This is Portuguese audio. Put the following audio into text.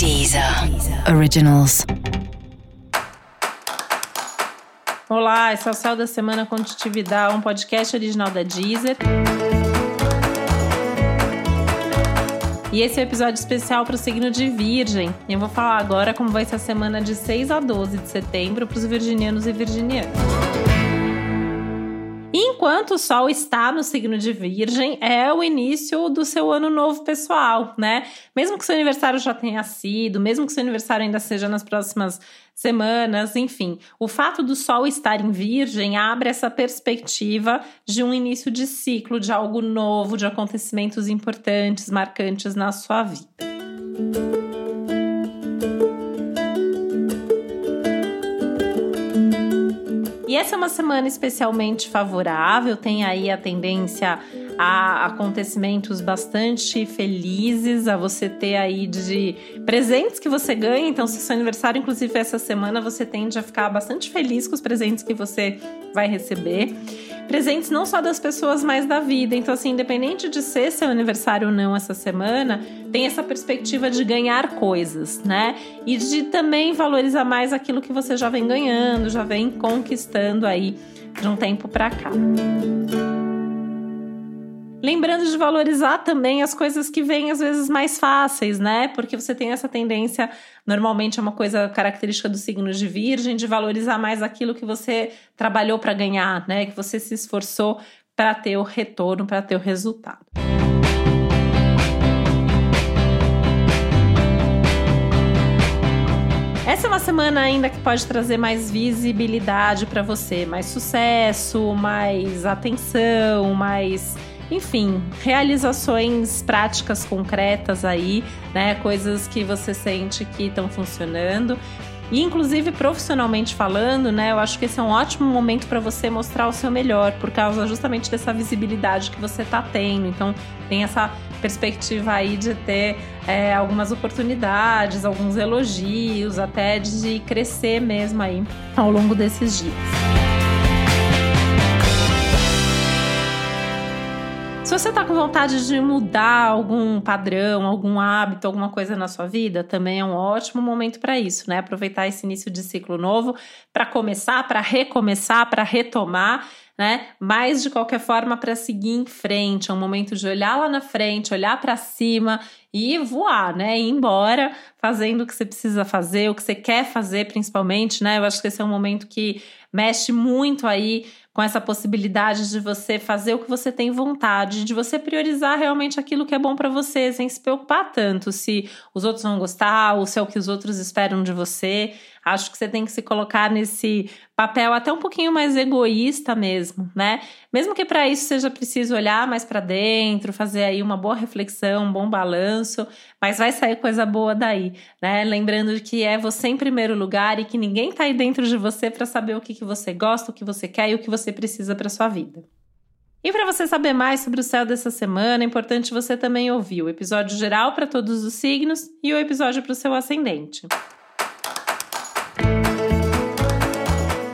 Deezer Originals. Olá, esse é o Céu da Semana Contitividade, um podcast original da Deezer. E esse é o um episódio especial para o signo de Virgem. Eu vou falar agora como vai ser a semana de 6 a 12 de setembro para os virginianos e virginianas. Enquanto o Sol está no signo de Virgem, é o início do seu ano novo pessoal, né? Mesmo que seu aniversário já tenha sido, mesmo que seu aniversário ainda seja nas próximas semanas, enfim, o fato do Sol estar em Virgem abre essa perspectiva de um início de ciclo, de algo novo, de acontecimentos importantes, marcantes na sua vida. E essa é uma semana especialmente favorável, tem aí a tendência a acontecimentos bastante felizes, a você ter aí de presentes que você ganha. Então, se seu aniversário, inclusive, essa semana, você tende a ficar bastante feliz com os presentes que você vai receber presentes não só das pessoas, mas da vida. Então, assim, independente de ser seu aniversário ou não essa semana, tem essa perspectiva de ganhar coisas, né? E de também valorizar mais aquilo que você já vem ganhando, já vem conquistando aí de um tempo para cá. Lembrando de valorizar também as coisas que vêm às vezes mais fáceis, né? Porque você tem essa tendência, normalmente é uma coisa característica do signo de Virgem, de valorizar mais aquilo que você trabalhou para ganhar, né? Que você se esforçou para ter o retorno, para ter o resultado. Essa é uma semana ainda que pode trazer mais visibilidade para você, mais sucesso, mais atenção, mais enfim, realizações práticas concretas aí, né? Coisas que você sente que estão funcionando. E inclusive profissionalmente falando, né, eu acho que esse é um ótimo momento para você mostrar o seu melhor, por causa justamente dessa visibilidade que você está tendo. Então, tem essa perspectiva aí de ter é, algumas oportunidades, alguns elogios, até de crescer mesmo aí ao longo desses dias. Se você está com vontade de mudar algum padrão, algum hábito, alguma coisa na sua vida, também é um ótimo momento para isso, né? Aproveitar esse início de ciclo novo para começar, para recomeçar, para retomar. Né? Mas de qualquer forma para seguir em frente, é um momento de olhar lá na frente, olhar para cima e voar, né? Ir embora fazendo o que você precisa fazer, o que você quer fazer, principalmente, né? Eu acho que esse é um momento que mexe muito aí com essa possibilidade de você fazer o que você tem vontade, de você priorizar realmente aquilo que é bom para você, sem se preocupar tanto se os outros vão gostar ou se é o que os outros esperam de você. Acho que você tem que se colocar nesse papel até um pouquinho mais egoísta mesmo, né? Mesmo que para isso seja preciso olhar mais para dentro, fazer aí uma boa reflexão, um bom balanço, mas vai sair coisa boa daí, né? Lembrando que é você em primeiro lugar e que ninguém tá aí dentro de você para saber o que, que você gosta, o que você quer e o que você precisa para sua vida. E para você saber mais sobre o céu dessa semana, é importante você também ouvir o episódio geral para todos os signos e o episódio para o seu ascendente.